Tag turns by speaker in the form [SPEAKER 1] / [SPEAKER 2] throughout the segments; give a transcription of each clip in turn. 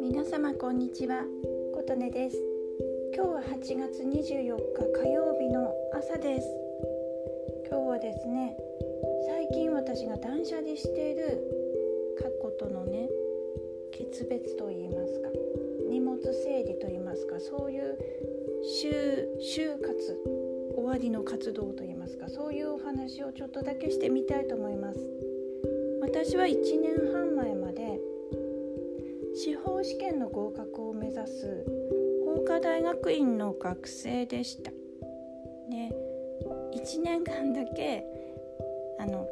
[SPEAKER 1] 皆様こんにちは。琴音です。今日は8月24日火曜日の朝です。今日はですね最近私が断捨離している過去とのね決別と言いますか荷物整理と言いますかそういう就活終わりの活動といいますかそういうお話をちょっとだけしてみたいと思います。私は1年半前まで司法試験の合格を目指す法科大学院の学生でした。で1年間だけあの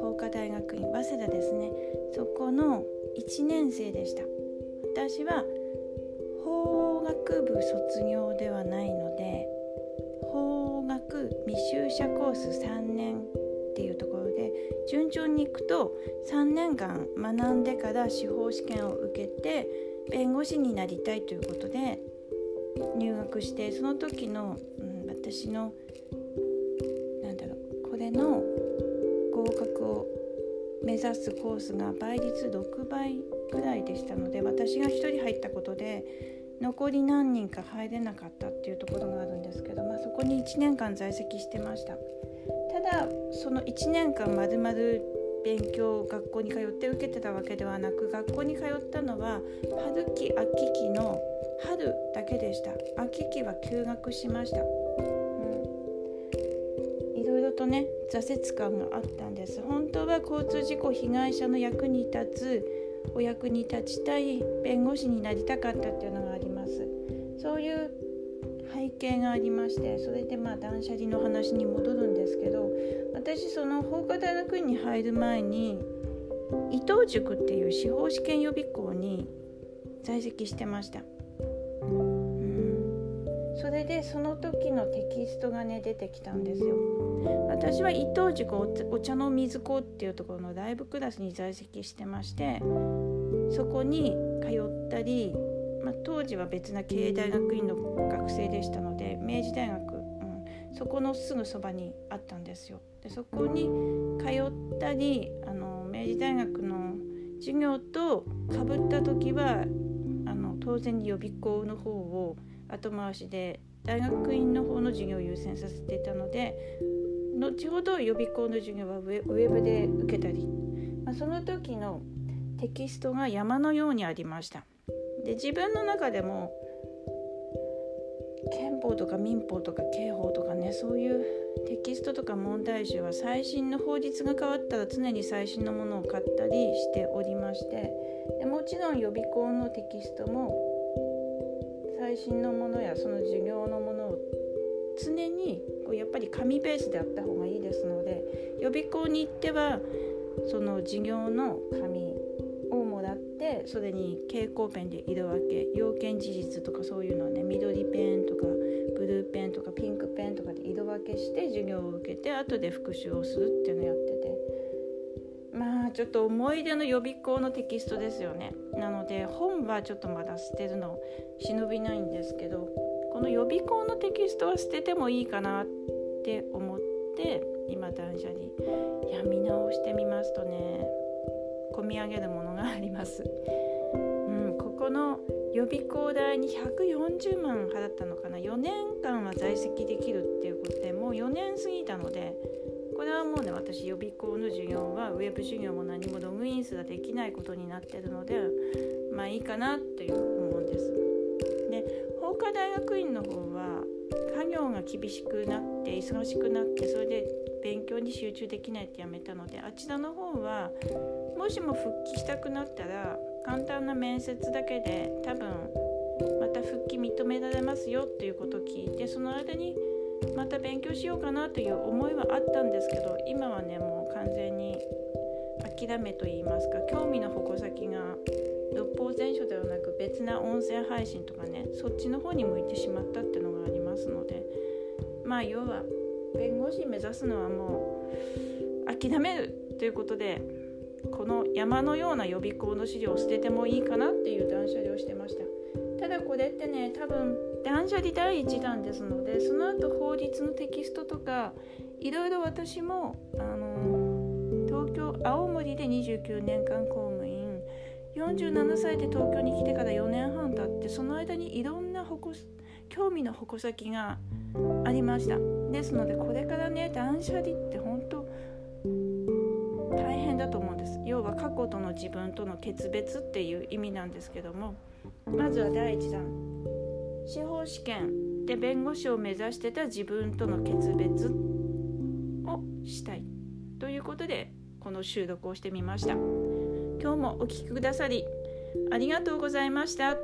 [SPEAKER 1] 法科大学院早稲田ですね。そこの1年生でした。私は法学部卒業ではないので法学未修者コース3年っていうところで順調にいくと3年間学んでから司法試験を受けて弁護士になりたいということで入学してその時の、うん、私のなんだろうこれの合格を目指すコースが倍率6倍ぐらいでしたので私が1人入ったことで残り何人か入れなかったっていうところがあるんですけど、まあ、そこに1年間在籍してました。ただその1年間まるまる勉強学校に通って受けてたわけではなく学校に通ったのは春期秋期の春だけでした。秋期は休学しました、うん、いろいろとね挫折感があったんです。本当は交通事故被害者の役に立つお役に立ちたい弁護士になりたかったっていうのがあります。そういう背景がありましてそれでまあ断捨離の話に戻るんですけど私その法科大学院に入る前に伊藤塾っていう司法試験予備校に在籍してました。うんそれでその時のテキストがね出てきたんですよ私は伊藤塾お茶の水子っていうところのライブクラスに在籍してましてそこに通ったり、まあ、当時は別な経営大学院の学生でしたので明治大学、うん、そこのすぐそばにあったんですよ。でそこに通ったりあの明治大学の授業とかぶった時はあの当然に予備校の方を後回しで大学院の方の授業を優先させていたので後ほど予備校の授業はウェブで受けたり、まあ、その時のテキストが山のようにありました。で自分の中でも憲法とか民法とか刑法とかねそういうテキストとか問題集は最新の法律が変わったら常に最新のものを買ったりしておりましてでもちろん予備校のテキストも最新のものやその授業のものを常にこうやっぱり紙ベースであった方がいいですので予備校に行ってはその授業の紙もらってそれに蛍光ペンで色分け要件事実とかそういうのはね緑ペンとかブルーペンとかピンクペンとかで色分けして授業を受けて後で復習をするっていうのをやってて。まあちょっと思い出の予備校のテキストですよね。なので本はちょっとまだ捨てるの忍びないんですけどこの予備校のテキストは捨ててもいいかなって思って今断捨離。いや見直してみますとね。込み上げるものがあります、うん、ここの予備校代に140万払ったのかな4年間は在籍できるっていうことでもう4年過ぎたのでこれはもうね私予備校の授業はウェブ授業も何もログインすらできないことになってるのでまあいいかなっていう思うんです。で法科大学院の方は家業が厳しくなって忙しくなってそれで勉強に集中できないってやめたのであちらの方はもしも復帰したくなったら簡単な面接だけで多分また復帰認められますよっていうことを聞いてその間にまた勉強しようかなという思いはあったんですけど今はねもう完全に諦めと言いますか興味の矛先が六法全書ではなく別な音声配信とかねそっちの方に向いてしまったっていうのがあります。ので。まあ要は弁護士目指すのはもう諦めるということでこの山のような予備校の資料を捨ててもいいかなっていう断捨離をしてました。ただこれってね多分断捨離第1弾ですのでその後法律のテキストとかいろいろ私もあの東京青森で29年間公務員47歳で東京に来てから4年半経ってその間にいろんな矛興味の矛先がありました。ですのでこれからね断捨離って本当大変だと思うんです。要は過去との自分との決別っていう意味なんですけどもまずは第1弾。司法試験で弁護士を目指してた自分との決別をしたい。ということでこの収録をしてみました。今日もお聴きくださりありがとうございました。